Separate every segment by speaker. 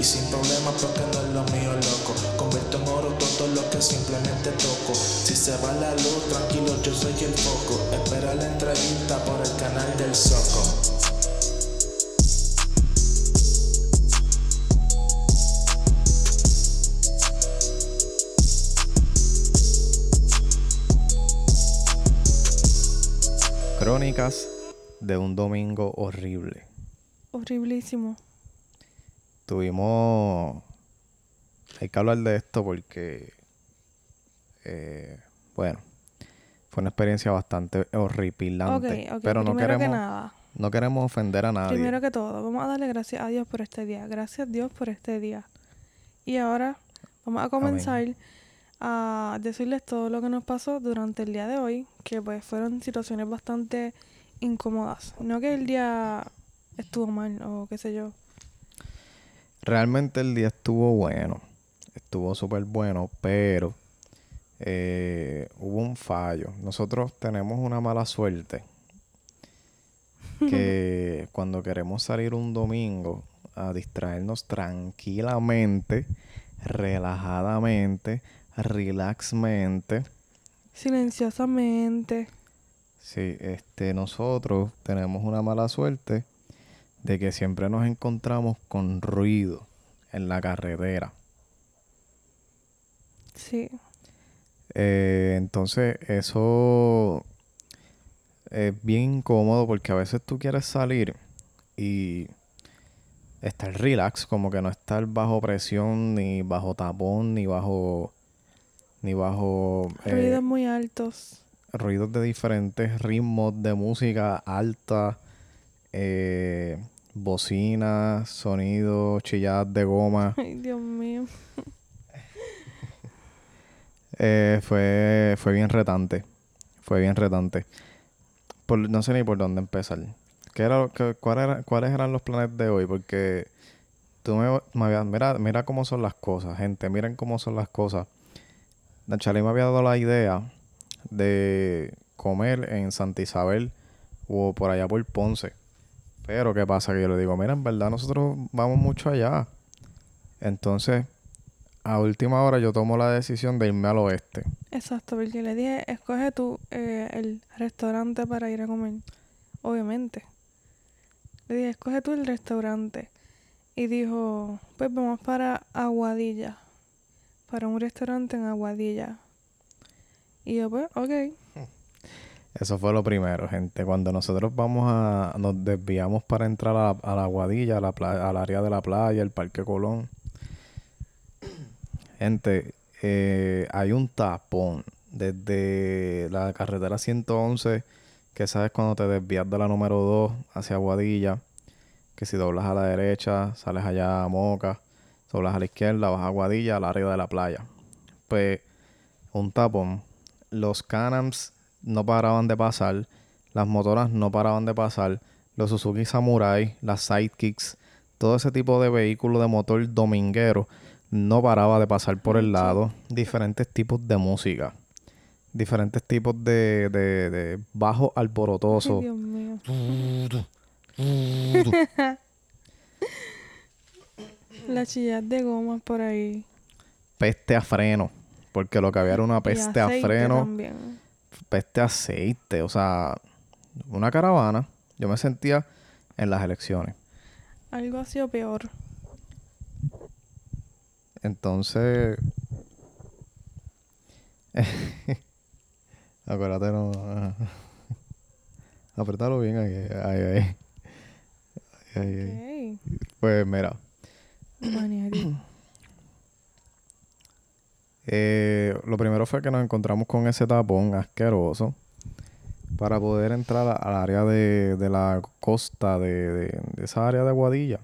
Speaker 1: Y sin problemas porque no es lo mío, loco. Convierto en oro todo lo que simplemente toco. Si se va la luz, tranquilo, yo soy el foco. Espera la entrevista por el canal del Soco.
Speaker 2: Crónicas de un domingo horrible.
Speaker 3: Horriblísimo.
Speaker 2: Tuvimos. Hay que hablar de esto porque. eh, bueno. Fue una experiencia bastante horripilante.
Speaker 3: Ok, ok.
Speaker 2: pero no
Speaker 3: Primero que
Speaker 2: queremos,
Speaker 3: nada.
Speaker 2: no queremos ofender a nadie.
Speaker 3: Primero que todo, vamos a darle gracias a Dios por este día. Gracias Dios por este día. Y ahora vamos a comenzar a decirles todo lo que nos pasó durante el día de hoy, que pues fueron situaciones bastante incómodas. No que el día estuvo mal o qué sé yo.
Speaker 2: Realmente el día estuvo bueno. Estuvo súper bueno, pero eh, hubo un fallo. Nosotros tenemos una mala suerte que cuando queremos salir un domingo a distraernos tranquilamente, relajadamente, relaxmente,
Speaker 3: Silenciosamente.
Speaker 2: sí, este, nosotros tenemos una mala suerte de que siempre nos encontramos con ruido en la carretera.
Speaker 3: Sí.
Speaker 2: Eh, entonces, eso es bien incómodo porque a veces tú quieres salir y estar relax, como que no estar bajo presión, ni bajo tapón, ni bajo. ni bajo. eh,
Speaker 3: Ruidos muy altos.
Speaker 2: ruidos de diferentes ritmos de música alta, eh, bocinas, sonidos, chilladas de goma.
Speaker 3: Ay, Dios mío.
Speaker 2: Eh, fue, fue bien retante. Fue bien retante. Por- no sé ni por dónde empezar. ¿Qué era, cuál era- ¿Cuáles eran los planes de hoy? Porque tú me, me habías- mira, mira cómo son las cosas, gente. Miren cómo son las cosas. Nachalí me había dado la idea de comer en Santa Isabel o por allá por Ponce. Pero ¿qué pasa? Que yo le digo, mira, en verdad nosotros vamos mucho allá. Entonces, a última hora yo tomo la decisión de irme al oeste.
Speaker 3: Exacto, porque le dije, escoge tú eh, el restaurante para ir a comer. Obviamente. Le dije, escoge tú el restaurante. Y dijo, pues vamos para Aguadilla. Para un restaurante en Aguadilla. Y yo, pues, ok.
Speaker 2: Eso fue lo primero, gente. Cuando nosotros vamos a... Nos desviamos para entrar a, a la Guadilla, a la pla- al área de la playa, el Parque Colón. Gente, eh, hay un tapón desde la carretera 111, que sabes cuando te desvías de la número 2 hacia Guadilla, que si doblas a la derecha, sales allá a Moca, doblas a la izquierda, vas a Guadilla, al área de la playa. Pues, un tapón. Los Canams no paraban de pasar, las motoras no paraban de pasar, los Suzuki Samurai, las Sidekicks, todo ese tipo de vehículo de motor dominguero no paraba de pasar por el lado. Diferentes tipos de música, diferentes tipos de, de, de bajo
Speaker 3: Ay,
Speaker 2: alborotoso.
Speaker 3: Dios mío. La chillas de gomas por ahí.
Speaker 2: peste a freno, porque lo que había era una peste a freno.
Speaker 3: también.
Speaker 2: Peste aceite, o sea, una caravana. Yo me sentía en las elecciones.
Speaker 3: Algo así o peor.
Speaker 2: Entonces, acuérdate, no. Apretalo bien ahí, ahí, ahí. Ahí, ahí, ahí.
Speaker 3: Ok.
Speaker 2: Pues mira. Eh, lo primero fue que nos encontramos con ese tapón asqueroso para poder entrar al área de, de la costa de, de- de esa área de Guadilla.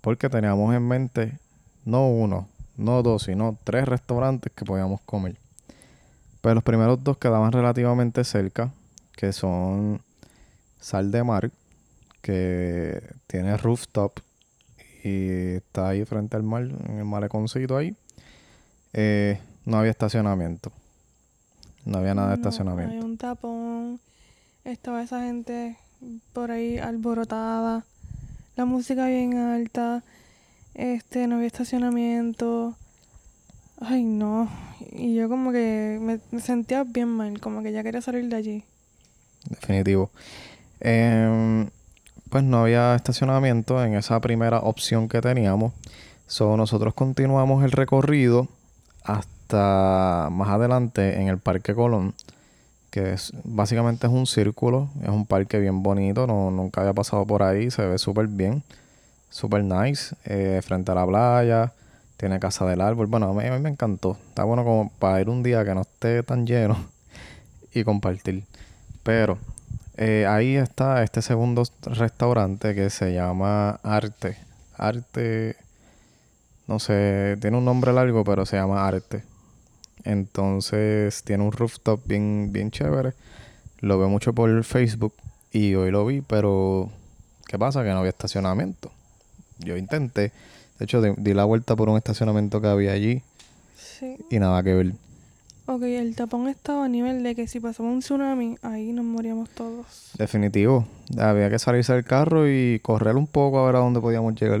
Speaker 2: Porque teníamos en mente no uno, no dos, sino tres restaurantes que podíamos comer. Pues los primeros dos quedaban relativamente cerca, que son Sal de Mar, que tiene rooftop y está ahí frente al mar, en el maleconcito ahí. Eh, no había estacionamiento. No había nada de
Speaker 3: No,
Speaker 2: estacionamiento.
Speaker 3: Hay un tapón. Estaba esa gente por ahí alborotada. La música bien alta. Este, no había estacionamiento. Ay, no. Y yo como que me, me sentía bien mal, como que ya quería salir de allí.
Speaker 2: Definitivo. Em, pues no había estacionamiento en esa primera opción que teníamos. So, nosotros continuamos el recorrido hasta más adelante en el Parque Colón, que es, básicamente es un círculo, es un parque bien bonito, no, nunca había pasado por ahí, se ve súper bien, súper nice, eh, frente a la playa, tiene casa del árbol, bueno, a mí, a mí me encantó, está bueno como para ir un día que no esté tan lleno y compartir. Pero eh, ahí está este segundo restaurante que se llama Arte. Arte, no sé, tiene un nombre largo, pero se llama Arte. Entonces tiene un rooftop bien, bien chévere. Lo veo mucho por Facebook y hoy lo vi, pero ¿qué pasa? Que no había estacionamiento. Yo intenté, de hecho di, di la vuelta por un estacionamiento que había allí
Speaker 3: Sí.
Speaker 2: y nada que ver.
Speaker 3: Ok, el tapón estaba a nivel de que si pasaba un tsunami, ahí nos moríamos todos.
Speaker 2: Definitivo. Había que salirse del carro y correr un poco a ver a dónde podíamos llegar.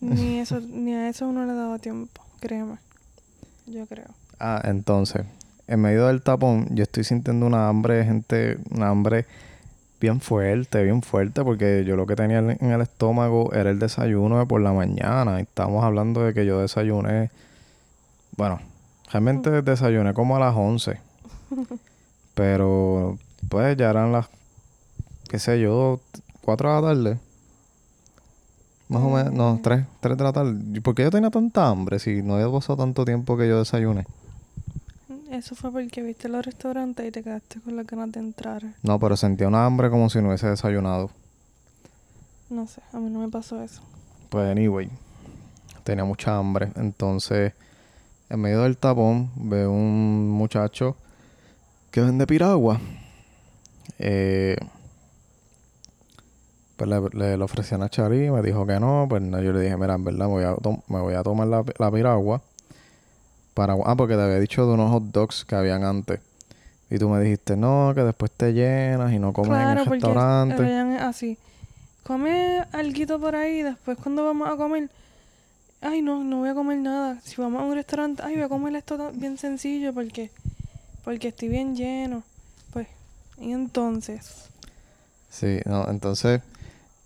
Speaker 3: Ni eso, ni a eso uno le daba tiempo, créeme. Yo creo.
Speaker 2: Ah, entonces, en medio del tapón, yo estoy sintiendo una hambre, gente, una hambre bien fuerte, bien fuerte, porque yo lo que tenía en el estómago era el desayuno de por la mañana. Y estamos hablando de que yo desayuné, bueno, realmente desayuné como a las 11. Pero, pues ya eran las, qué sé yo, 4 de la tarde. Más o menos, no. 3, 3 de la tarde. ¿Y ¿Por qué yo tenía tanta hambre si no había pasado tanto tiempo que yo desayuné?
Speaker 3: Eso fue porque viste los restaurantes y te quedaste con las ganas de entrar.
Speaker 2: No, pero sentía una hambre como si no hubiese desayunado.
Speaker 3: No sé, a mí no me pasó eso.
Speaker 2: Pues anyway, tenía mucha hambre. Entonces, en medio del tapón, veo un muchacho que vende piragua. Eh, pues le, le, le ofrecí a Nachari, me dijo que no. Pues no, yo le dije, mira, en verdad me voy a, me voy a tomar la, la piragua. Para, ah, porque te había dicho de unos hot dogs que habían antes. Y tú me dijiste, no, que después te llenas y no comes en el
Speaker 3: porque
Speaker 2: restaurante.
Speaker 3: Es así. Come alguito por ahí, después cuando vamos a comer, ay no, no voy a comer nada. Si vamos a un restaurante, ay voy a comer esto bien sencillo porque, porque estoy bien lleno. Pues, y entonces,
Speaker 2: Sí, no, entonces,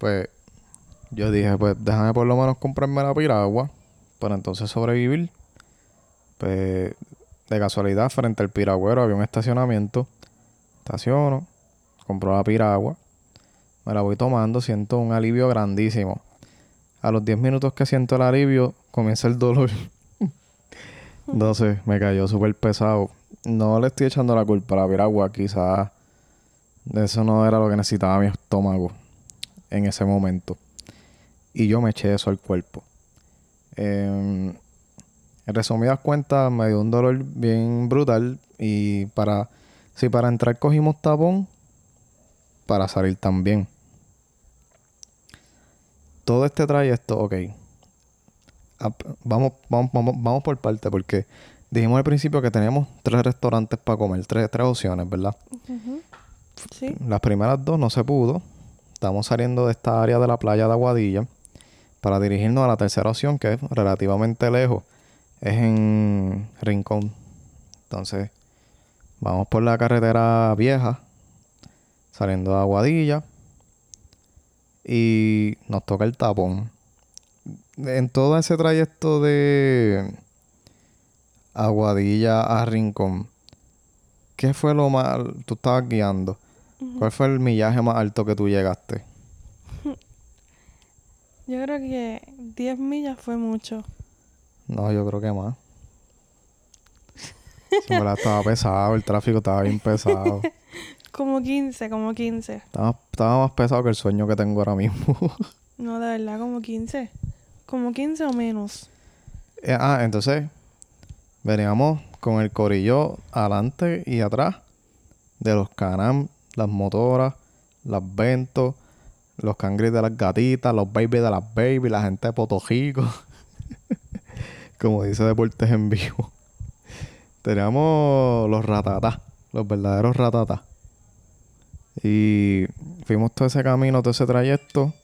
Speaker 2: pues, yo dije, pues, déjame por lo menos comprarme la piragua para entonces sobrevivir. Pues, de casualidad, frente al piragüero había un estacionamiento. Estaciono, compro la piragua, me la voy tomando, siento un alivio grandísimo. A los 10 minutos que siento el alivio, comienza el dolor. sé, me cayó súper pesado. No le estoy echando la culpa a la piragua, quizás eso no era lo que necesitaba mi estómago en ese momento. Y yo me eché eso al cuerpo. Em, en resumidas cuentas, me dio un dolor bien brutal. Y para. Si para entrar cogimos tapón, para salir también. Todo este trayecto, ok. Vamos, vamos, vamos, vamos por parte, porque dijimos al principio que teníamos tres restaurantes para comer, tres, tres opciones, ¿verdad?
Speaker 3: sí,
Speaker 2: Las primeras dos no se pudo. Estamos saliendo de esta área de la playa de Aguadilla para dirigirnos a la tercera opción, que es relativamente lejos. Es en Rincón. Entonces, vamos por la carretera vieja, saliendo de Aguadilla. Y nos toca el tapón. En todo ese trayecto de Aguadilla a Rincón, ¿qué fue lo más... Tú estabas guiando. ¿Cuál fue el millaje más alto que tú llegaste?
Speaker 3: yo creo que 10 millas fue mucho.
Speaker 2: No, yo creo que más. Sí, en verdad estaba pesado, el tráfico estaba bien pesado.
Speaker 3: Como 15, como 15.
Speaker 2: Estaba, estaba más pesado que el sueño que tengo ahora mismo.
Speaker 3: No, de verdad, como 15. Como 15 o menos.
Speaker 2: Eh, ah, entonces veníamos con el corillo adelante y atrás de los canam, las motoras, las ventos, los cangris de las gatitas, los baby de las baby, la gente de Potojico. Como dice Deportes en Vivo. Teníamos los ratatas, los verdaderos ratatas. Y fuimos todo ese camino, todo ese trayecto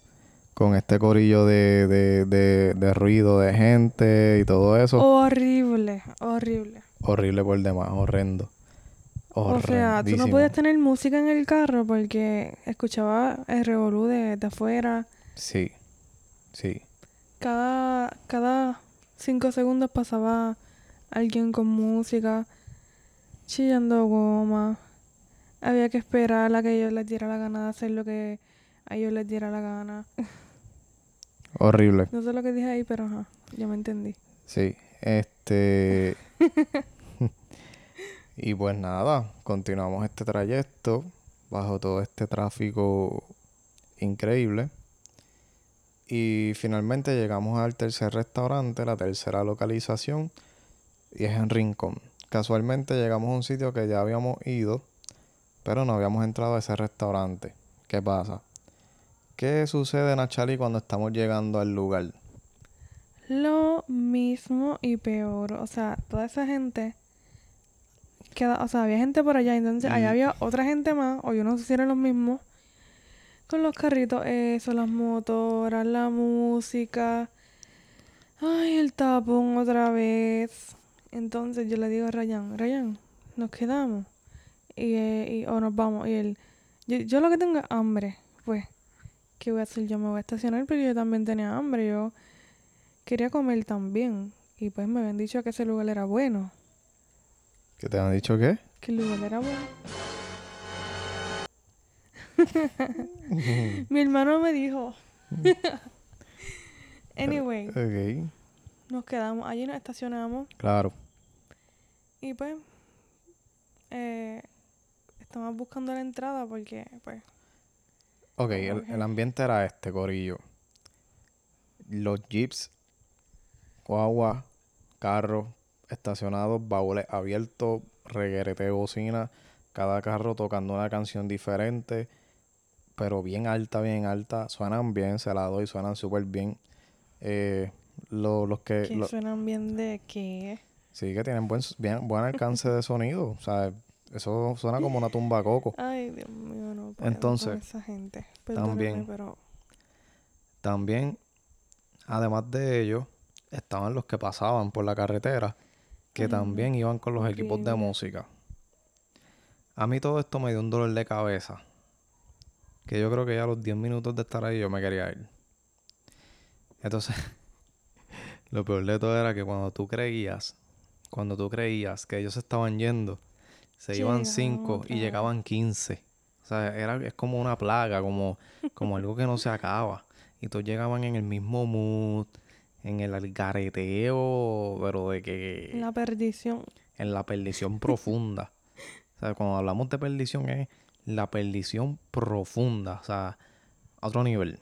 Speaker 2: con este corillo de, de, de, de ruido de gente y todo eso.
Speaker 3: Horrible, horrible.
Speaker 2: Horrible por demás, horrendo.
Speaker 3: O sea, tú no podías tener música en el carro porque escuchaba el revolú de, de afuera.
Speaker 2: Sí, sí.
Speaker 3: Cada, cada cinco segundos pasaba alguien con música, chillando goma. Había que esperar a que ellos les diera la gana de hacer lo que a ellos les diera la gana.
Speaker 2: Horrible.
Speaker 3: No sé lo que dije ahí, pero ajá, ya me entendí.
Speaker 2: Sí. Este. y pues nada, continuamos este trayecto bajo todo este tráfico increíble. Y finalmente llegamos al tercer restaurante, la tercera localización, y es en Rincón. Casualmente llegamos a un sitio que ya habíamos ido, pero no habíamos entrado a ese restaurante. ¿Qué pasa? ¿Qué sucede, Nachali, cuando estamos llegando al lugar?
Speaker 3: Lo mismo y peor. O sea, toda esa gente. Queda, o sea, había gente por allá. Entonces, allá
Speaker 2: Mm.
Speaker 3: había otra gente más. O yo no sé si eran los mismos. Con los carritos, eso, las motoras, la música. Ay, el tapón otra vez. Entonces yo le digo a Ryan, Ryan, nos quedamos. Y, eh, y- o nos vamos. Y él, yo, yo lo que tengo es hambre. Pues, ¿qué voy a hacer? Yo me voy a estacionar porque yo también tenía hambre. Yo quería comer también. Y pues me habían dicho que ese lugar era bueno.
Speaker 2: ¿Qué te han dicho qué?
Speaker 3: Que el lugar era bueno. Mi hermano me dijo. anyway,
Speaker 2: Ok,
Speaker 3: nos quedamos allí, nos estacionamos.
Speaker 2: claro.
Speaker 3: Y pues, eh, estamos buscando la entrada porque, pues,
Speaker 2: Ok, el, el ambiente era este, Corillo. Los jeeps, guagua, carros estacionados, baúles abiertos, reguerete de bocina, cada carro tocando una canción diferente, pero bien alta, bien alta. Suenan bien, se la doy, suenan súper bien. Eh, lo- los que...
Speaker 3: que
Speaker 2: lo-
Speaker 3: suenan bien de qué.
Speaker 2: sí, que tienen buen, bien, buen alcance de sonido. O sea, eso suena como una tumba coco.
Speaker 3: Ay, Dios mío, no puedo
Speaker 2: Entonces,
Speaker 3: con esa gente.
Speaker 2: También-
Speaker 3: pero
Speaker 2: También, además de ellos, estaban los que pasaban por la carretera, que también iban con los equipos de música. A mí todo esto me dio un dolor de cabeza. Que yo creo que ya a los 10 minutos de estar ahí yo me quería ir. Entonces, lo peor de todo era que cuando tú creías, cuando tú creías que ellos se estaban yendo, se iban
Speaker 3: Llegaban
Speaker 2: 5
Speaker 3: otra
Speaker 2: y llegaban 15. O sea, era, es como una plaga, como, como algo que no se acaba. Y todos llegaban en el mismo mood, en el algareteo, pero de que
Speaker 3: la perdición.
Speaker 2: en la perdición profunda. O sea, cuando hablamos de perdición es la perdición profunda, o sea, a otro nivel.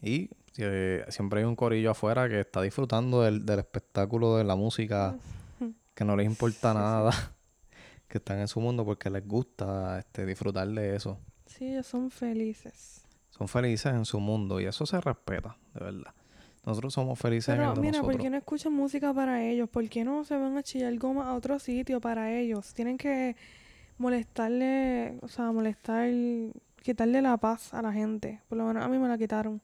Speaker 2: Y eh, siempre hay un corillo afuera que está disfrutando del, del espectáculo de la música, que no les importa nada, que están en su mundo porque les gusta este, disfrutar de eso.
Speaker 3: Sí, ellos son felices.
Speaker 2: Son felices en su mundo y eso se respeta, de verdad. Nosotros somos felices en
Speaker 3: Pero mira, ¿por qué no escuchan música para ellos? ¿Por qué no se van a chillar goma a otro sitio para ellos? Tienen que molestarle, o sea, molestar, quitarle la paz a la gente. Por lo menos a mí me la quitaron.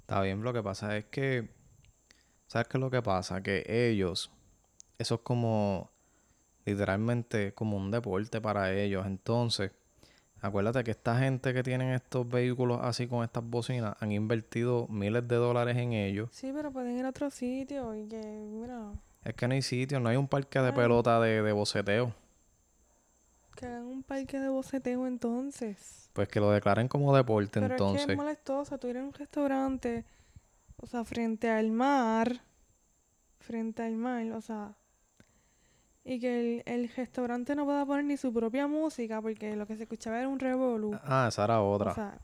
Speaker 2: Está bien, lo que pasa es que, ¿sabes qué es lo que pasa? Que ellos, eso es como, literalmente, como un deporte para ellos. Entonces, acuérdate que esta gente que tienen estos vehículos así con estas bocinas han invertido miles de dólares en ellos.
Speaker 3: Sí, pero pueden ir a otro sitio y que, mira,
Speaker 2: Es que no hay sitio, no hay un parque de pelota de, de boceteo.
Speaker 3: que hagan un parque de boceteo entonces.
Speaker 2: Pues que lo declaren como deporte
Speaker 3: Pero es que
Speaker 2: entonces.
Speaker 3: es molestoso. Tú ir a un restaurante, o sea, frente al mar, frente al mar, o sea, y que el, el restaurante no pueda poner ni su propia música porque lo que se escuchaba era un revolú.
Speaker 2: Ah, esa era otra.
Speaker 3: O sea,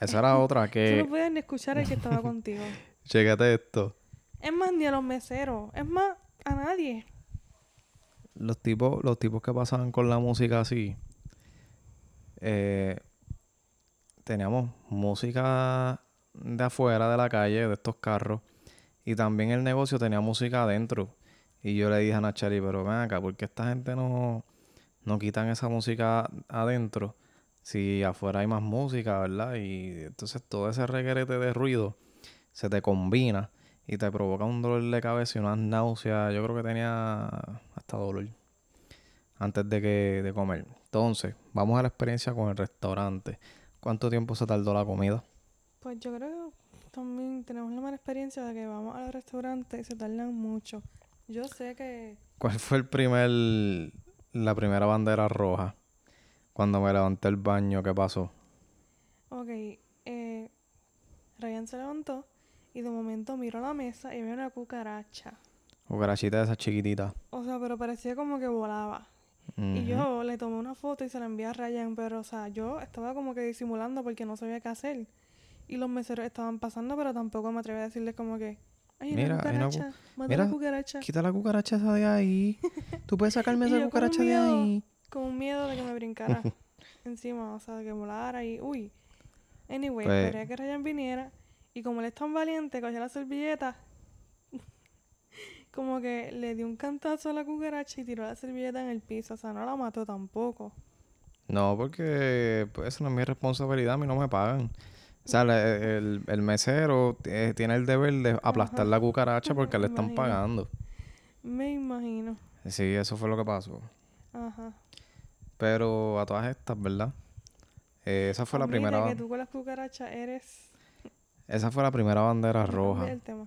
Speaker 2: esa era otra
Speaker 3: tú
Speaker 2: que...
Speaker 3: no podías ni escuchar el que estaba contigo.
Speaker 2: Chécate esto.
Speaker 3: Es más, ni a los meseros. Es más, a nadie.
Speaker 2: los tipos, los tipos que pasaban con la música así, eh, teníamos música de afuera de la calle, de estos carros, y también el negocio tenía música adentro. Y yo le dije a Nachari, pero ven acá, ¿por qué esta gente no, no quitan esa música adentro? si afuera hay más música, ¿verdad? Y entonces todo ese reguerete de ruido se te combina y te provoca un dolor de cabeza y unas náuseas. Yo creo que tenía hasta dolor antes de que de comer. Entonces, vamos a la experiencia con el restaurante. ¿Cuánto tiempo se tardó la comida?
Speaker 3: Pues yo creo que también tenemos la mala experiencia de que vamos al restaurante y se tardan mucho. Yo sé que...
Speaker 2: ¿Cuál fue el primer, la primera bandera roja? Cuando me levanté el baño, ¿qué pasó?
Speaker 3: Ok, eh, Ryan se levantó y de momento miró la mesa y vio una cucaracha.
Speaker 2: Cucarachita de esas chiquititas.
Speaker 3: O sea, pero parecía como que volaba. Y yo le tomé una foto y se la envié a Ryan, pero o sea, yo estaba como que disimulando porque no sabía qué hacer. Y los meseros estaban pasando, pero tampoco me atreví a decirles como que, ay,
Speaker 2: Mira,
Speaker 3: una
Speaker 2: una
Speaker 3: cucaracha, mata
Speaker 2: mira,
Speaker 3: la cucaracha.
Speaker 2: Quita la cucaracha esa de ahí. Tú puedes sacarme esa cucaracha de ahí.
Speaker 3: Con un miedo de que me brincara encima, o sea, de que volara y, uy. Anyway,
Speaker 2: Pues-
Speaker 3: esperé a que Ryan viniera y como él es tan valiente, cogió la servilleta, como que le dio un cantazo a la cucaracha y tiró la servilleta en el piso, o sea, no la mató tampoco.
Speaker 2: No, porque pues, eso no es mi responsabilidad, a mí no me pagan. O sea, el, el mesero eh, tiene el deber de aplastar
Speaker 3: Ajá.
Speaker 2: la cucaracha porque le están pagando.
Speaker 3: Me imagino.
Speaker 2: Sí, eso fue lo que pasó.
Speaker 3: Ajá.
Speaker 2: Pero a todas estas, ¿verdad? Eh, esa fue la
Speaker 3: Admite
Speaker 2: primera
Speaker 3: que tú con las cucarachas eres...
Speaker 2: esa fue la primera bandera
Speaker 3: No
Speaker 2: roja.
Speaker 3: el tema.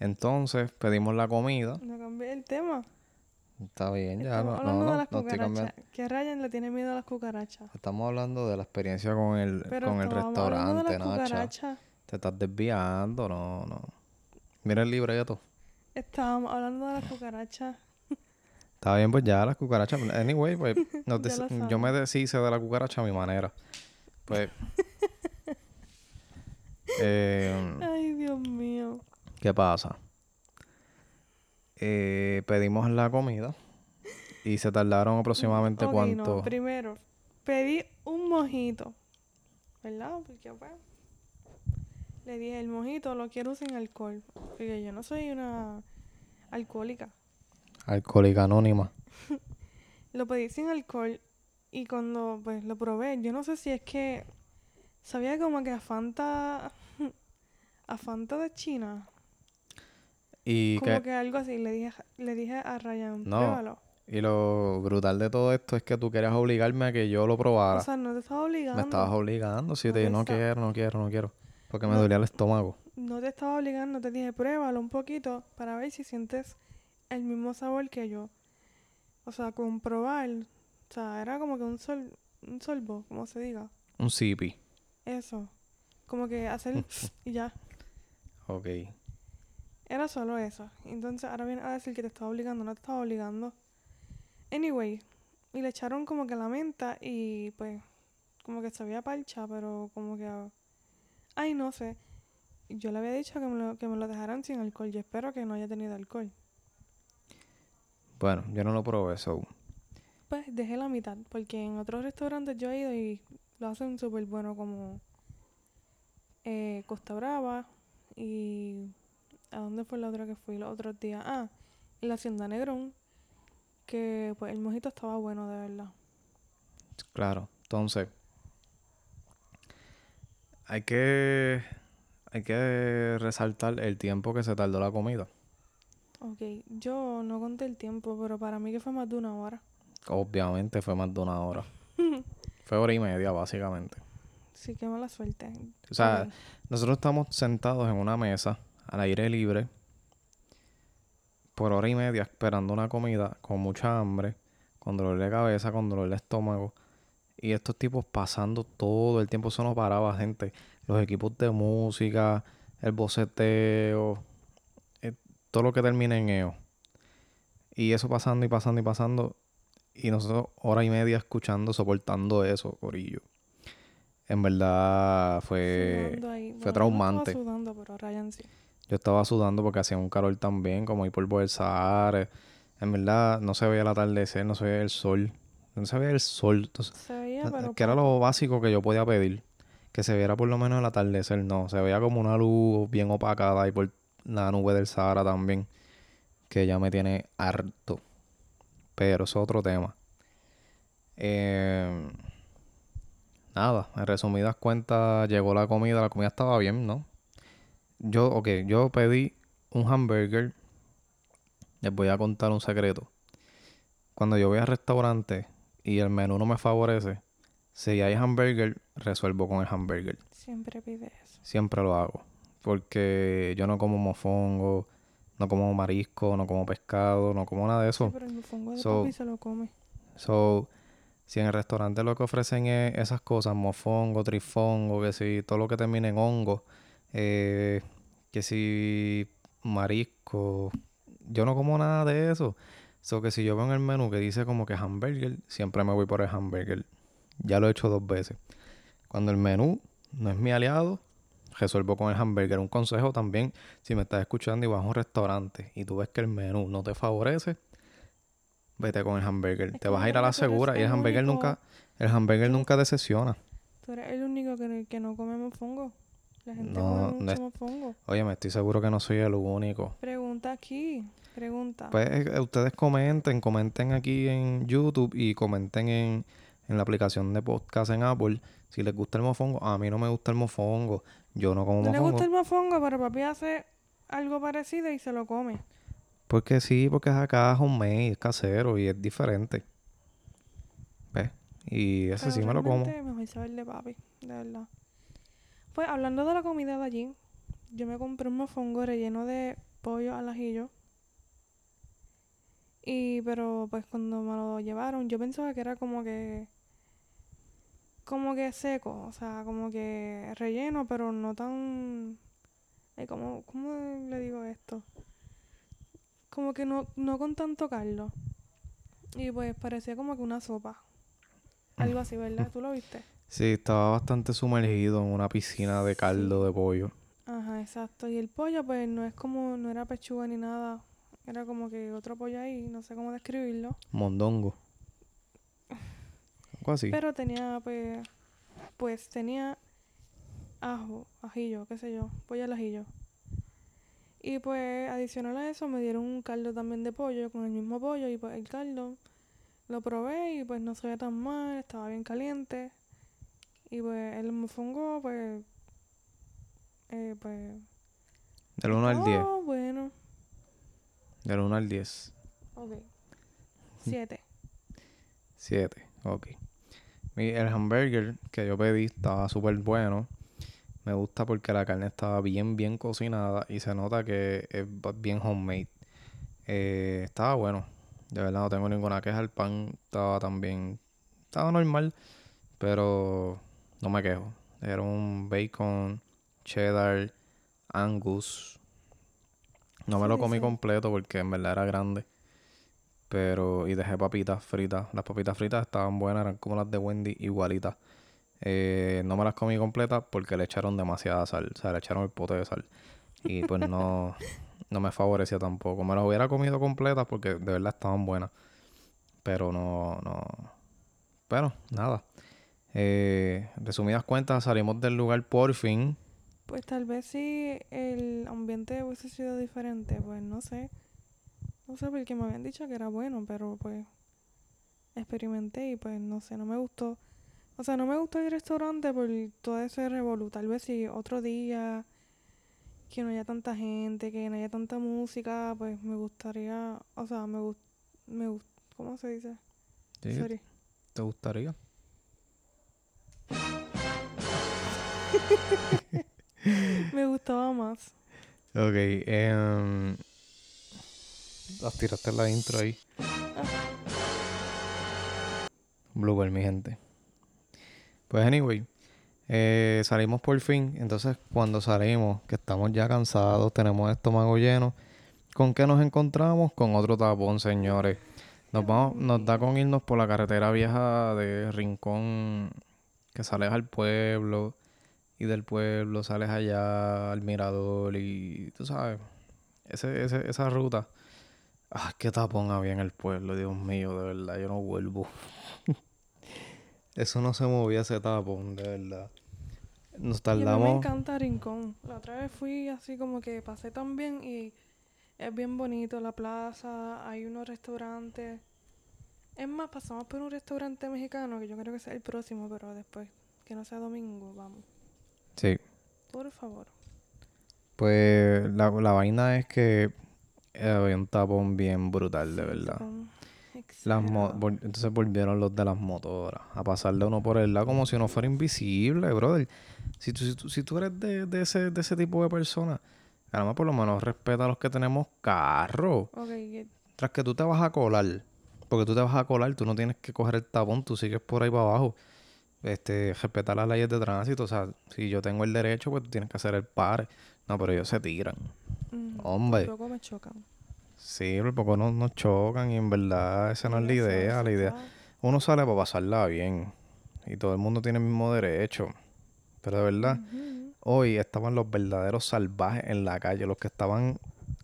Speaker 2: Entonces pedimos la comida.
Speaker 3: No cambies el tema.
Speaker 2: Está bien, ya
Speaker 3: Estamos
Speaker 2: no, no, no,
Speaker 3: de las
Speaker 2: no estoy cambiando.
Speaker 3: cucarachas. Que Ryan le tiene miedo a las cucarachas.
Speaker 2: Estamos hablando de la experiencia con el,
Speaker 3: Pero
Speaker 2: con el
Speaker 3: de
Speaker 2: restaurante,
Speaker 3: las
Speaker 2: Nacha.
Speaker 3: cucarachas.
Speaker 2: Te estás desviando, no, no. Mira el libreto.
Speaker 3: Estábamos hablando de las cucarachas.
Speaker 2: Está bien, pues ya las cucarachas. Anyway, pues nos yo me deshice de la cucaracha a mi manera. Pues. eh,
Speaker 3: Ay, Dios mío.
Speaker 2: ¿Qué pasa? Eh, pedimos la comida y se tardaron aproximadamente cuánto.
Speaker 3: no. Primero, pedí un mojito. ¿Verdad? Porque pues... Le dije, el mojito lo quiero sin alcohol. Porque yo no soy una alcohólica.
Speaker 2: Alcohólica anónima.
Speaker 3: Lo pedí sin alcohol y cuando pues lo probé, yo no sé si es que sabía como que a Fanta a Fanta de China,
Speaker 2: Y,
Speaker 3: como
Speaker 2: que,
Speaker 3: que algo así, le dije le dije a Ryan,
Speaker 2: No.
Speaker 3: pruébalo.
Speaker 2: y lo brutal de todo esto es que tú querías obligarme a que yo lo probara.
Speaker 3: O sea, no te estaba obligando.
Speaker 2: me estabas obligando. Si
Speaker 3: No
Speaker 2: te dije, no quiero, no quiero, no quiero. Porque me
Speaker 3: No.
Speaker 2: dolía el estómago.
Speaker 3: No te estaba obligando, te dije, pruébalo un poquito para ver si sientes el mismo sabor que yo. O sea, comprobar. O sea, era como que un sol un sorbo, como se diga.
Speaker 2: Un sipi.
Speaker 3: Eso. Como que hacer y ya.
Speaker 2: Ok.
Speaker 3: Era solo eso. Entonces ahora viene a decir que te estaba obligando. No te estaba obligando. Anyway. Y le echaron como que la menta y pues como que sabía parcha, pero como que... Ay, no sé. Yo le había dicho que me, lo, que me lo dejaran sin alcohol. Yo espero que no haya tenido alcohol.
Speaker 2: Bueno, yo no lo probé, so.
Speaker 3: Pues dejé la mitad, porque en otros restaurantes yo he ido y lo hacen súper bueno como eh, Costa Brava y ¿a dónde fue la otra que fui los otros días? Ah, en la Hacienda Negrón, que pues el mojito estaba bueno de verdad.
Speaker 2: Claro. Entonces, hay que, hay que resaltar el tiempo que se tardó la comida.
Speaker 3: Ok, yo no conté el tiempo, pero para mí que fue más de una hora.
Speaker 2: Obviamente fue más de una hora. fue hora y media, básicamente.
Speaker 3: Sí, qué mala suerte.
Speaker 2: O sea, nosotros estamos sentados en una mesa, al aire libre, por hora y media, esperando una comida, con mucha hambre, con dolor de cabeza, con dolor de estómago. Y estos tipos pasando todo el tiempo, eso no paraba, gente. Los equipos de música, el boceteo, eh, todo lo que termina en EO. Y eso pasando y pasando y pasando. Y nosotros hora y media escuchando, soportando eso, Corillo. En verdad fue...
Speaker 3: ahí.
Speaker 2: fue
Speaker 3: Bueno,
Speaker 2: traumante.
Speaker 3: estaba sudando, pero Ryan sí.
Speaker 2: Yo estaba sudando porque hacía un calor también, como ir por el Sahara. En verdad, no se veía el atardecer, no se veía el sol. No se veía el sol. Entonces,
Speaker 3: Se veía, pero
Speaker 2: que era lo básico que yo podía pedir. Que se viera por lo menos el atardecer. No, se veía como una luz bien opacada ahí por la nube del Sahara también. Que ya me tiene harto. Pero eso es otro tema. Eh, nada, en resumidas cuentas, llegó la comida, la comida estaba bien, ¿no? Yo, ok, yo pedí un hamburger. Les voy a contar un secreto. Cuando yo voy al restaurante y el menú no me favorece, si hay hamburger, resuelvo con el hamburger.
Speaker 3: Siempre pide eso.
Speaker 2: Siempre lo hago. Porque yo no como mofongo, no como marisco, no como pescado, no como nada de eso.
Speaker 3: Sí, pero el mofongo de
Speaker 2: So-
Speaker 3: papi se lo come.
Speaker 2: So, si en el restaurante lo que ofrecen es esas cosas, mofongo, trifongo, que si todo lo que termine en hongo, eh, que si marisco, yo no como nada de eso. So que si yo veo en el menú que dice como que hamburger, siempre me voy por el hamburger. Ya lo he hecho dos veces. Cuando el menú no es mi aliado, resuelvo con el hamburger. Un consejo también, si me estás escuchando y vas a un restaurante y tú ves que el menú no te favorece, vete con el hamburger.
Speaker 3: Es
Speaker 2: te vas a ir a la segura y el hamburger
Speaker 3: único-
Speaker 2: nunca, el hamburger nunca decepciona.
Speaker 3: Tú eres el único que, que no come mofongo. La gente
Speaker 2: No,
Speaker 3: come
Speaker 2: no
Speaker 3: mucho
Speaker 2: es-
Speaker 3: mofongo.
Speaker 2: Oye, me estoy seguro que no soy el único.
Speaker 3: Pregunta aquí. Pregunta.
Speaker 2: Pues eh, ustedes comenten, comenten aquí en YouTube y comenten en, en la aplicación de podcast en Apple si les gusta el mofongo. A mí no me gusta el mofongo. Yo no como
Speaker 3: no le
Speaker 2: mofongo.
Speaker 3: gusta el mofongo, pero papi hace algo parecido y se lo come.
Speaker 2: Porque sí, porque es acá homemade, es casero y es diferente. ¿Ves? Y ese
Speaker 3: Pero
Speaker 2: sí me lo como.
Speaker 3: Mejor saber de papi, de verdad. Pues hablando de la comida de allí, yo me compré un mofongo relleno de pollo al ajillo. Y, pero pues cuando me lo llevaron, yo pensaba que era como que. Como que seco, o sea, como que relleno, pero no tan. Ay, ¿cómo, ¿Cómo le digo esto? Como que no, no con tanto caldo. Y pues parecía como que una sopa. Algo así, ¿verdad? ¿Tú lo viste?
Speaker 2: Sí, estaba bastante sumergido en una piscina de caldo de pollo.
Speaker 3: Ajá, exacto. Y el pollo, pues no es como, no era pechuga ni nada. Era como que otro pollo ahí, no sé cómo describirlo.
Speaker 2: Mondongo. Algo así.
Speaker 3: Pero tenía, pues, pues tenía ajo, ajillo, qué sé yo, pollo al ajillo. Y pues adicional a eso me dieron un caldo también de pollo con el mismo pollo y pues el caldo lo probé y pues no se veía tan mal, estaba bien caliente. Y pues el mofongo, pues, eh, pues...
Speaker 2: Del 1 al 10.
Speaker 3: Oh, bueno.
Speaker 2: Del 1 al 10.
Speaker 3: Ok. Siete.
Speaker 2: 7. Ok. Mi- el hamburger que yo pedí estaba súper bueno. Me gusta porque la carne estaba bien, bien cocinada y se nota que es bien homemade. Eh, estaba bueno. De verdad no tengo ninguna queja. El pan estaba también... Estaba normal, pero no me quejo. Era un bacon, cheddar, angus. No me
Speaker 3: Sí,
Speaker 2: lo comí
Speaker 3: sí.
Speaker 2: completo porque en verdad era grande. Pero, y dejé papitas fritas. Las papitas fritas estaban buenas, eran como las de Wendy, igualitas. Eh, no me las comí completas porque le echaron demasiada sal. O sea, le echaron el pote de sal. Y pues no, no me favorecía tampoco. Me las hubiera comido completas porque de verdad estaban buenas. Pero no, no. Pero, nada. Eh, resumidas cuentas, salimos del lugar por fin.
Speaker 3: Pues tal vez si el ambiente hubiese sido diferente, pues no sé. No sé, porque me habían dicho que era bueno, pero pues experimenté y pues no sé, no me gustó. O sea, no me gustó el restaurante por todo ese revolú. Tal vez si otro día que no haya tanta gente, que no haya tanta música, pues me gustaría, o sea, me gust, me gust, ¿cómo se dice?
Speaker 2: Sí,
Speaker 3: Sorry.
Speaker 2: ¿Te gustaría?
Speaker 3: Me gustaba más.
Speaker 2: Ok, en la intro ahí. Blooper, mi gente. Pues anyway, eh, salimos por fin. Entonces, cuando salimos, que estamos ya cansados, tenemos el estómago lleno, ¿con qué nos encontramos? Con otro tapón, señores. Nos da con irnos por la carretera vieja de Rincón, que sales al pueblo, y del pueblo sales allá al mirador, y tú sabes, ese, ese, esa ruta. Ah, qué tapón había en el pueblo, Dios mío, de verdad, yo no vuelvo. Eso no se movía ese tapón, de verdad. Nos
Speaker 3: Y a mí me
Speaker 2: tardamos.
Speaker 3: encanta Rincón. La otra vez fui así como que pasé también y es bien bonito la plaza, hay unos restaurantes. Es más, pasamos por un restaurante mexicano que yo creo que es el próximo, pero después que no sea domingo, vamos.
Speaker 2: Sí.
Speaker 3: Por favor.
Speaker 2: Pues la, la vaina es que eh, había un tapón bien brutal, de verdad. Las vol- entonces volvieron los de las motoras a pasarle uno por el lado como si uno fuera invisible, brother. Si tú, si tú, si tú eres de, de ese, de ese tipo de persona, caramba, por lo menos respeta a los que tenemos carro.
Speaker 3: Ok, que-
Speaker 2: Tras que tú te vas a colar, porque tú te vas a colar, tú no tienes que coger el tapón, tú sigues por ahí para abajo. Este, respetar las leyes de tránsito. O sea, si yo tengo el derecho, pues tú tienes que hacer el par. No, pero ellos se tiran.
Speaker 3: mm,
Speaker 2: Hombre.
Speaker 3: Tampoco me chocan.
Speaker 2: Sí, por poco no nos chocan y en verdad esa no es la idea. La idea, uno sale para pasarla bien y todo el mundo tiene el mismo derecho. Pero de verdad, hoy estaban los verdaderos salvajes en la calle, los que estaban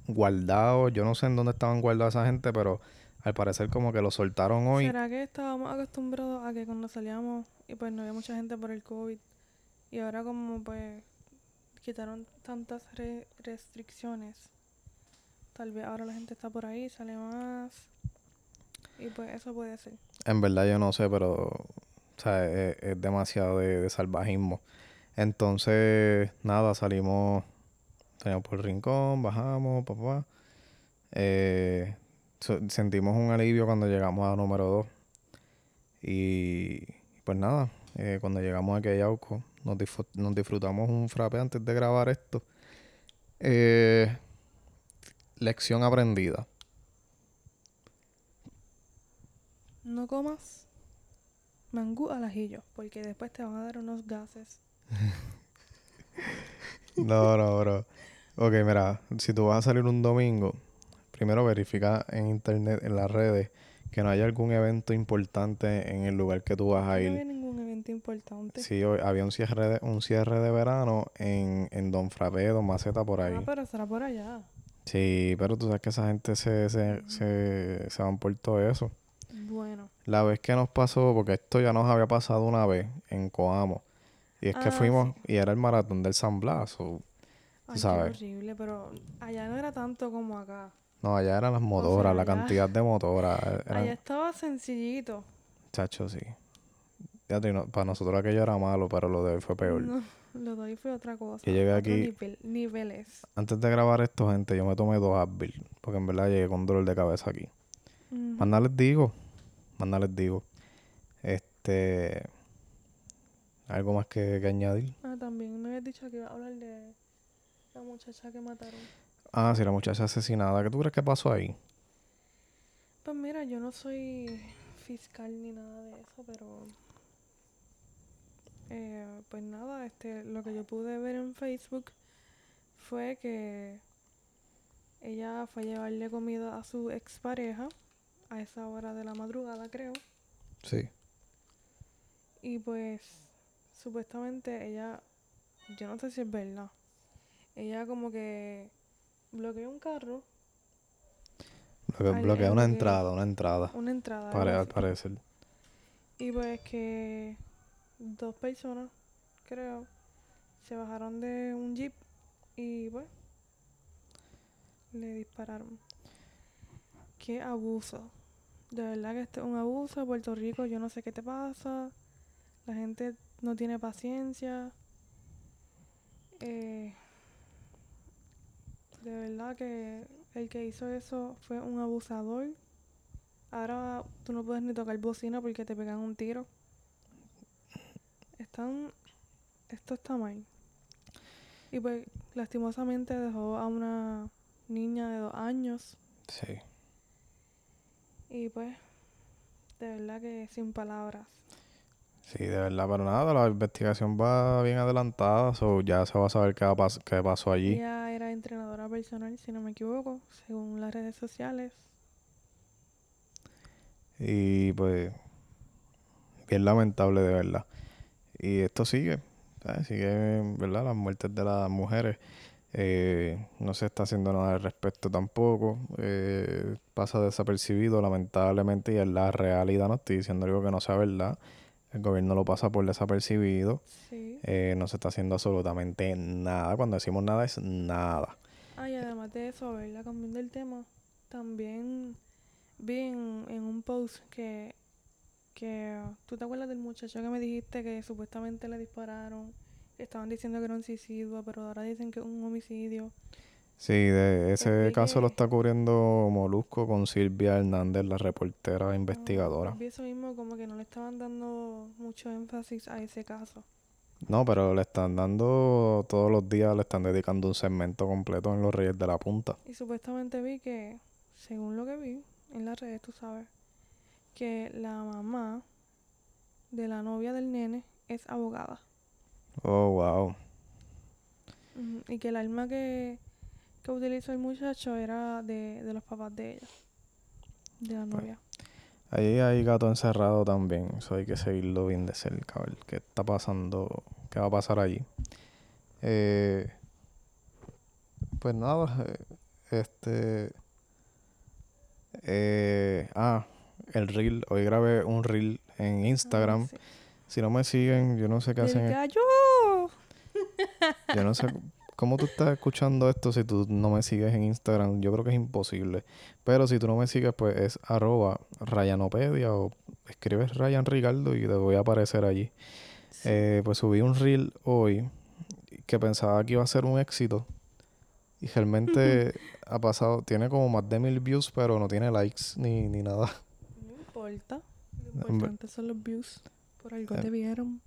Speaker 2: guardados. Yo no sé en dónde estaban guardados esa gente, pero al parecer como que lo soltaron hoy.
Speaker 3: ¿Será que estábamos acostumbrados a que cuando salíamos y pues no había mucha gente por el COVID y ahora como pues quitaron tantas re- restricciones? Tal vez ahora la gente está por ahí, sale más y pues eso puede ser.
Speaker 2: En verdad yo no sé, pero o sea, es, es demasiado de, de salvajismo. Entonces, nada, salimos, salimos por el rincón, bajamos, papá. Eh, so- sentimos un alivio cuando llegamos a número 2. Y pues nada, eh, cuando llegamos a Keyauco, nos, nos disfrutamos un frappe antes de grabar esto. Eh, lección aprendida.
Speaker 3: No comas mangú al ajillo porque después te van a dar unos gases.
Speaker 2: No, no, bro. Ok, mira, si tú vas a salir un domingo, primero verifica en internet, en las redes, que no haya algún evento importante en el lugar que tú vas a
Speaker 3: No
Speaker 2: ir.
Speaker 3: había ningún evento importante.
Speaker 2: Sí, hoy había un cierre de, un cierre de verano en, en Don Frappé, Don Maceta, por ahí.
Speaker 3: Ah, pero será por allá.
Speaker 2: Sí, pero tú sabes que esa gente se, se, se, se van por todo eso.
Speaker 3: Bueno.
Speaker 2: La vez que nos pasó, porque esto ya nos había pasado una vez en Coamo, y es que
Speaker 3: Ah,
Speaker 2: fuimos, y era el maratón del San Blas. o-
Speaker 3: Ay,
Speaker 2: sabes.
Speaker 3: qué horrible, pero allá no era tanto como acá.
Speaker 2: No, allá eran las motoras, la
Speaker 3: allá-
Speaker 2: cantidad de motoras. eh, Eran,
Speaker 3: Allá estaba sencillito.
Speaker 2: Chacho, sí. Fíjate, no- para nosotros aquello era malo, pero lo de hoy fue peor.
Speaker 3: No, lo de hoy fue otra cosa.
Speaker 2: Yo llegué aquí-
Speaker 3: nivel- niveles.
Speaker 2: Antes de grabar esto, gente, yo me tomé dos Advil, porque en verdad llegué con dolor de cabeza aquí. Más nada les digo, más nada les digo. Este... ¿Algo más que, que añadir?
Speaker 3: Ah, también me habías dicho que iba a hablar de la muchacha que mataron.
Speaker 2: Ah, sí, la muchacha asesinada. ¿Qué tú crees que pasó ahí?
Speaker 3: Pues mira, yo no soy fiscal ni nada de eso, pero eh, pues nada, este, lo que yo pude ver en Facebook fue que ella fue a llevarle comida a su expareja a esa hora de la madrugada, creo,
Speaker 2: Sí.
Speaker 3: y pues supuestamente ella, yo no sé si es verdad, ella como que bloqueó un carro, el
Speaker 2: una entrada, una entrada.
Speaker 3: una entrada.
Speaker 2: Pare-
Speaker 3: algo
Speaker 2: al
Speaker 3: así.
Speaker 2: parecer.
Speaker 3: Y pues que dos personas, creo, se bajaron de un jeep y pues le dispararon. Qué abuso. De verdad que este es un abuso. Puerto Rico, yo no sé qué te pasa. La gente no tiene paciencia. Eh, de verdad que el que hizo eso fue un abusador. Ahora tú no puedes ni tocar bocina porque te pegan un tiro. Están. Esto está mal. Y pues, lastimosamente dejó a una niña de dos años.
Speaker 2: Sí.
Speaker 3: Y pues, de verdad que sin palabras.
Speaker 2: Sí, de verdad, pero nada, la investigación va bien adelantada, so ya se va a saber qué, pas- qué pasó allí.
Speaker 3: Ella era entrenadora personal, si no me equivoco, según las redes sociales.
Speaker 2: Y pues, bien lamentable de verdad. Y esto sigue, ¿sabes? sigue, ¿verdad? Las muertes de las mujeres. Eh, no se está haciendo nada al respecto tampoco. Eh, pasa desapercibido, lamentablemente, y es la realidad. No estoy diciendo algo que no sea verdad. El gobierno lo pasa por desapercibido.
Speaker 3: Sí.
Speaker 2: Eh, no se está haciendo absolutamente nada. Cuando decimos nada es nada.
Speaker 3: Ah, y además de eso, ¿verdad? Cambiando el tema, también vi en, en un post que que tú te acuerdas del muchacho que me dijiste que supuestamente le dispararon, estaban diciendo que era un suicidio, pero ahora dicen que es un homicidio.
Speaker 2: Sí, de ese caso lo está cubriendo Molusco con Silvia Hernández, la reportera investigadora.
Speaker 3: Ah, vi eso mismo como que no le estaban dando mucho énfasis a ese caso.
Speaker 2: No, pero le están dando todos los días, le están dedicando un segmento completo en Los Reyes de la Punta.
Speaker 3: Y supuestamente vi que, según lo que vi en las redes, tú sabes, que la mamá de la novia del nene es abogada.
Speaker 2: Oh, wow.
Speaker 3: Y que el arma que, que utilizó el muchacho era de, de los papás de ella, de la novia.
Speaker 2: Ahí hay gato encerrado también, eso hay que seguirlo bien de cerca, a ver qué está pasando, qué va a pasar allí. Eh, pues nada, eh, este... eh, ah, el reel, hoy grabé un reel en Instagram.
Speaker 3: Ah, sí.
Speaker 2: Si no me siguen, yo no sé qué
Speaker 3: ¡El
Speaker 2: hacen.
Speaker 3: gallo!
Speaker 2: Yo no sé cómo tú estás escuchando esto si tú no me sigues en Instagram. Yo creo que es imposible. Pero si tú no me sigues, pues es arroba Rayanopedia o escribes Ryan Ricardo y te voy a aparecer allí. Eh, pues subí un reel hoy que pensaba que iba a ser un éxito. Y realmente ha pasado, tiene como más de mil views, pero no tiene likes ni, ni nada.
Speaker 3: No importa. Lo importante son los views. Por algo
Speaker 2: Eh.
Speaker 3: te vieron.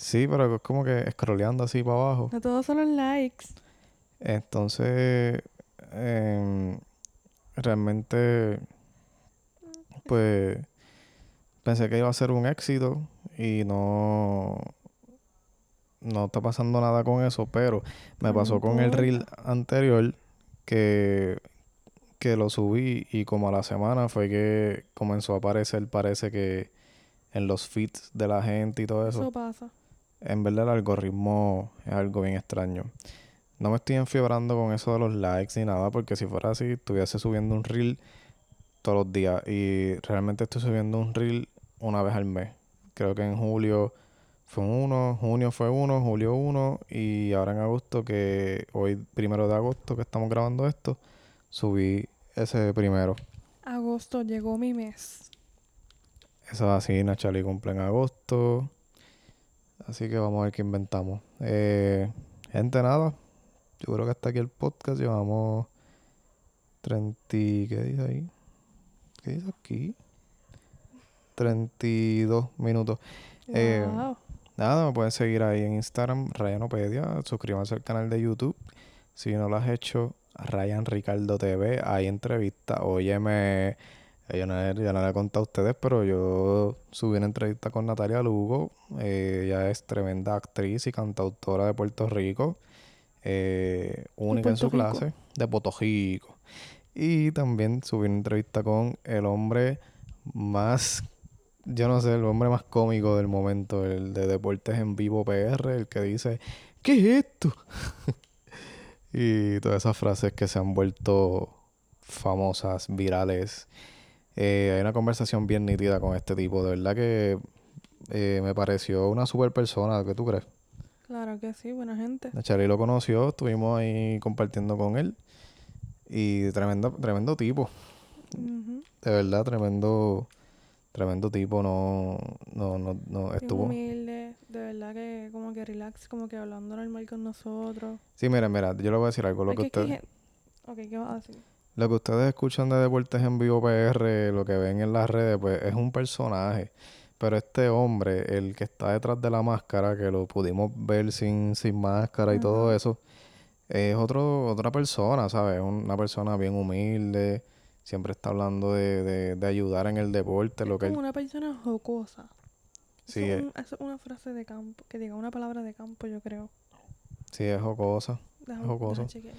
Speaker 2: Sí, pero es como que scrolleando así para abajo.
Speaker 3: No todos son los likes.
Speaker 2: Entonces, em, realmente, pues, pensé que iba a ser un éxito y no, no está pasando nada con eso, pero me pasó con el reel anterior que, que lo subí y como a la semana fue que comenzó a aparecer, parece que en los feeds de la gente y todo eso.
Speaker 3: Eso pasa.
Speaker 2: En verdad el algoritmo es algo bien extraño. No me estoy enfiebrando con eso de los likes ni nada, porque si fuera así, estuviese subiendo un reel todos los días. Y realmente estoy subiendo un reel una vez al mes. Creo que en julio fue uno, junio fue uno, julio uno, y ahora en agosto, que hoy primero de agosto que estamos grabando esto, subí ese primero.
Speaker 3: Agosto llegó mi mes.
Speaker 2: Eso es así, Nachali cumple en agosto. Así que vamos a ver qué inventamos. Eh, gente, nada. Yo creo que hasta aquí el podcast. Llevamos 30... y- ¿Qué dice ahí? ¿Qué dice aquí? 32 minutos. Eh,
Speaker 3: Wow.
Speaker 2: Nada, me pueden seguir ahí en Instagram, Rayanopedia. Suscríbanse al canal de YouTube. Si no lo has hecho, Ryan Ricardo TV. Hay entrevista. Óyeme, eh, yo no, yo no le he contado a ustedes, pero yo subí una entrevista con Natalia Lugo. Eh, ella es tremenda actriz y cantautora de Puerto Rico. eh, única en su
Speaker 3: Rico?
Speaker 2: clase, de Puerto Rico. Y también subí una entrevista con el hombre más yo no sé, el hombre más cómico del momento, el de Deportes en Vivo PR, el que dice, ¿qué es esto? y todas esas frases que se han vuelto famosas, virales. Eh, hay una conversación bien nítida con este tipo, de verdad que eh, me pareció una super persona, ¿qué tú crees?
Speaker 3: Claro que sí, buena gente.
Speaker 2: Nachali lo conoció, estuvimos ahí compartiendo con él y tremendo, tremendo tipo. De verdad, tremendo, tremendo tipo, no, no, no, no, estuvo.
Speaker 3: humilde, de verdad que como que relax, como que hablando normal con nosotros.
Speaker 2: Sí, mira, mira, yo le voy a decir algo, lo que
Speaker 3: que- gen- Ok, ¿qué vas a decir?
Speaker 2: Lo que ustedes escuchan de Deportes en Vivo PR, lo que ven en las redes, pues es un personaje. Pero este hombre, el que está detrás de la máscara, que lo pudimos ver sin, sin máscara y todo eso, es otro, otra persona, ¿sabes? Una persona bien humilde, siempre está hablando de, de, de ayudar en el deporte, lo
Speaker 3: Es
Speaker 2: que él
Speaker 3: como una persona jocosa.
Speaker 2: Sí,
Speaker 3: eso, es un- eso es una frase de campo, que diga una palabra de campo, yo creo.
Speaker 2: sí es jocosa.
Speaker 3: Déjame, déjame chequear.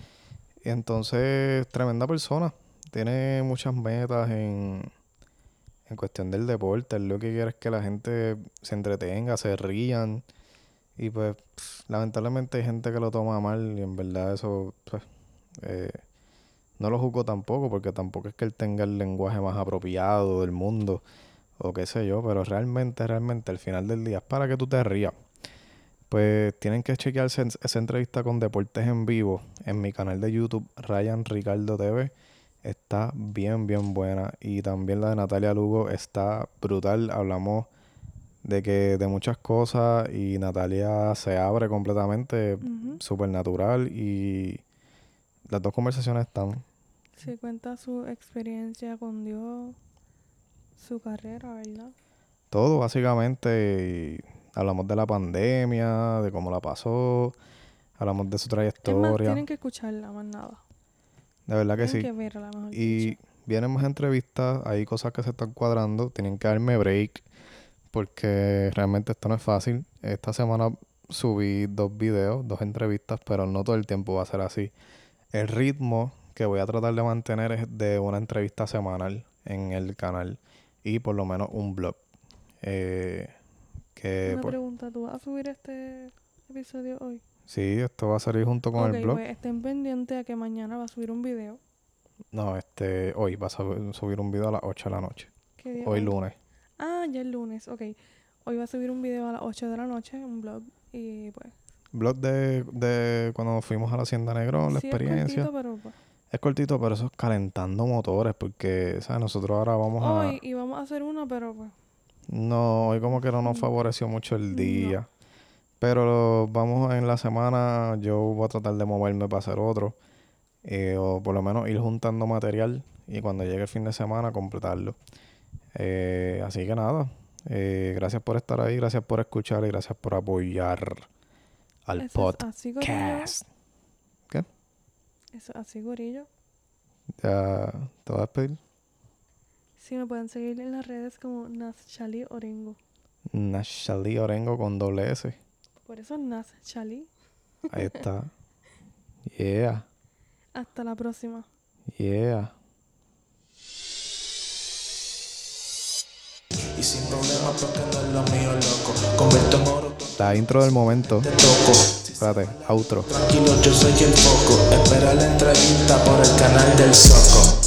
Speaker 2: Y entonces, tremenda persona. Tiene muchas metas en, en cuestión del deporte. Lo que quiere es que la gente se entretenga, se rían. Y pues, lamentablemente hay gente que lo toma mal y en verdad eso, pues, eh, no lo juzgo tampoco porque tampoco es que él tenga el lenguaje más apropiado del mundo o qué sé yo, pero realmente, realmente al final del día es para que tú te rías. Pues tienen que chequearse esa entrevista con Deportes en Vivo en mi canal de YouTube, Ryan Ricardo TV. está bien, bien buena. Y también la de Natalia Lugo está brutal. Hablamos de que de muchas cosas y Natalia se abre completamente, súper natural y las dos conversaciones están.
Speaker 3: Sí, cuenta su experiencia con Dios, su carrera, ¿verdad?
Speaker 2: Todo básicamente. Hablamos de la pandemia, de cómo la pasó, hablamos de su
Speaker 3: Es más,
Speaker 2: trayectoria.
Speaker 3: tienen que escucharla, más nada.
Speaker 2: De verdad que
Speaker 3: tienen
Speaker 2: sí.
Speaker 3: que verla, mejor
Speaker 2: Y
Speaker 3: dicho.
Speaker 2: vienen más entrevistas, hay cosas que se están cuadrando, tienen que darme break porque realmente esto no es fácil. Esta semana subí dos videos, dos entrevistas, pero no todo el tiempo va a ser así. El ritmo que voy a tratar de mantener es de una entrevista semanal en el canal y por lo menos un blog. Eh, que
Speaker 3: Una
Speaker 2: pues,
Speaker 3: pregunta, ¿tú vas a subir este episodio hoy?
Speaker 2: sí, esto va a salir junto con
Speaker 3: ok,
Speaker 2: el blog.
Speaker 3: pues estén pendientes a que mañana va a subir un video.
Speaker 2: No, este, hoy va a sub- subir un video a las 8 de la noche.
Speaker 3: ¿Qué día
Speaker 2: Hoy
Speaker 3: es?
Speaker 2: lunes.
Speaker 3: Ah, ya el lunes, ok. Hoy va a subir un video a las 8 de la noche, un blog. Y pues.
Speaker 2: Blog de, de cuando fuimos a la Hacienda Negrón, la
Speaker 3: sí,
Speaker 2: experiencia.
Speaker 3: Es cortito, pero pues.
Speaker 2: Es cortito, pero eso es calentando motores, porque, ¿sabes? Nosotros ahora vamos a...
Speaker 3: Hoy íbamos a hacer una, pero pues.
Speaker 2: No, hoy como que no nos favoreció mucho el
Speaker 3: No.
Speaker 2: día. Pero vamos en la semana, yo voy a tratar de moverme para hacer otro. eh, o por lo menos ir juntando material y cuando llegue el fin de semana completarlo. Eh, así que nada, eh, gracias por estar ahí, gracias por escuchar y gracias por apoyar al
Speaker 3: Eso es así,
Speaker 2: podcast.
Speaker 3: Eso es así, gorillo.
Speaker 2: Ya te voy a despedir.
Speaker 3: Sí, me pueden seguir en las redes como Naschali Orengo.
Speaker 2: Nashali Orengo con doble S.
Speaker 3: Por eso Naschali.
Speaker 2: Ahí está. Yeah,
Speaker 3: Hasta la próxima.
Speaker 2: yeah.
Speaker 1: Y sin problema porque no es lo mío, loco. Convierto en oro,
Speaker 2: La intro del momento.
Speaker 1: te toco.
Speaker 2: Espérate, outro.
Speaker 1: Tranquilo, yo soy el foco. Espera la entrevista por el canal del Soco.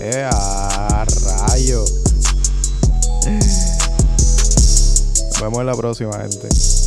Speaker 2: ¡Eh, Nos vemos en la próxima, gente.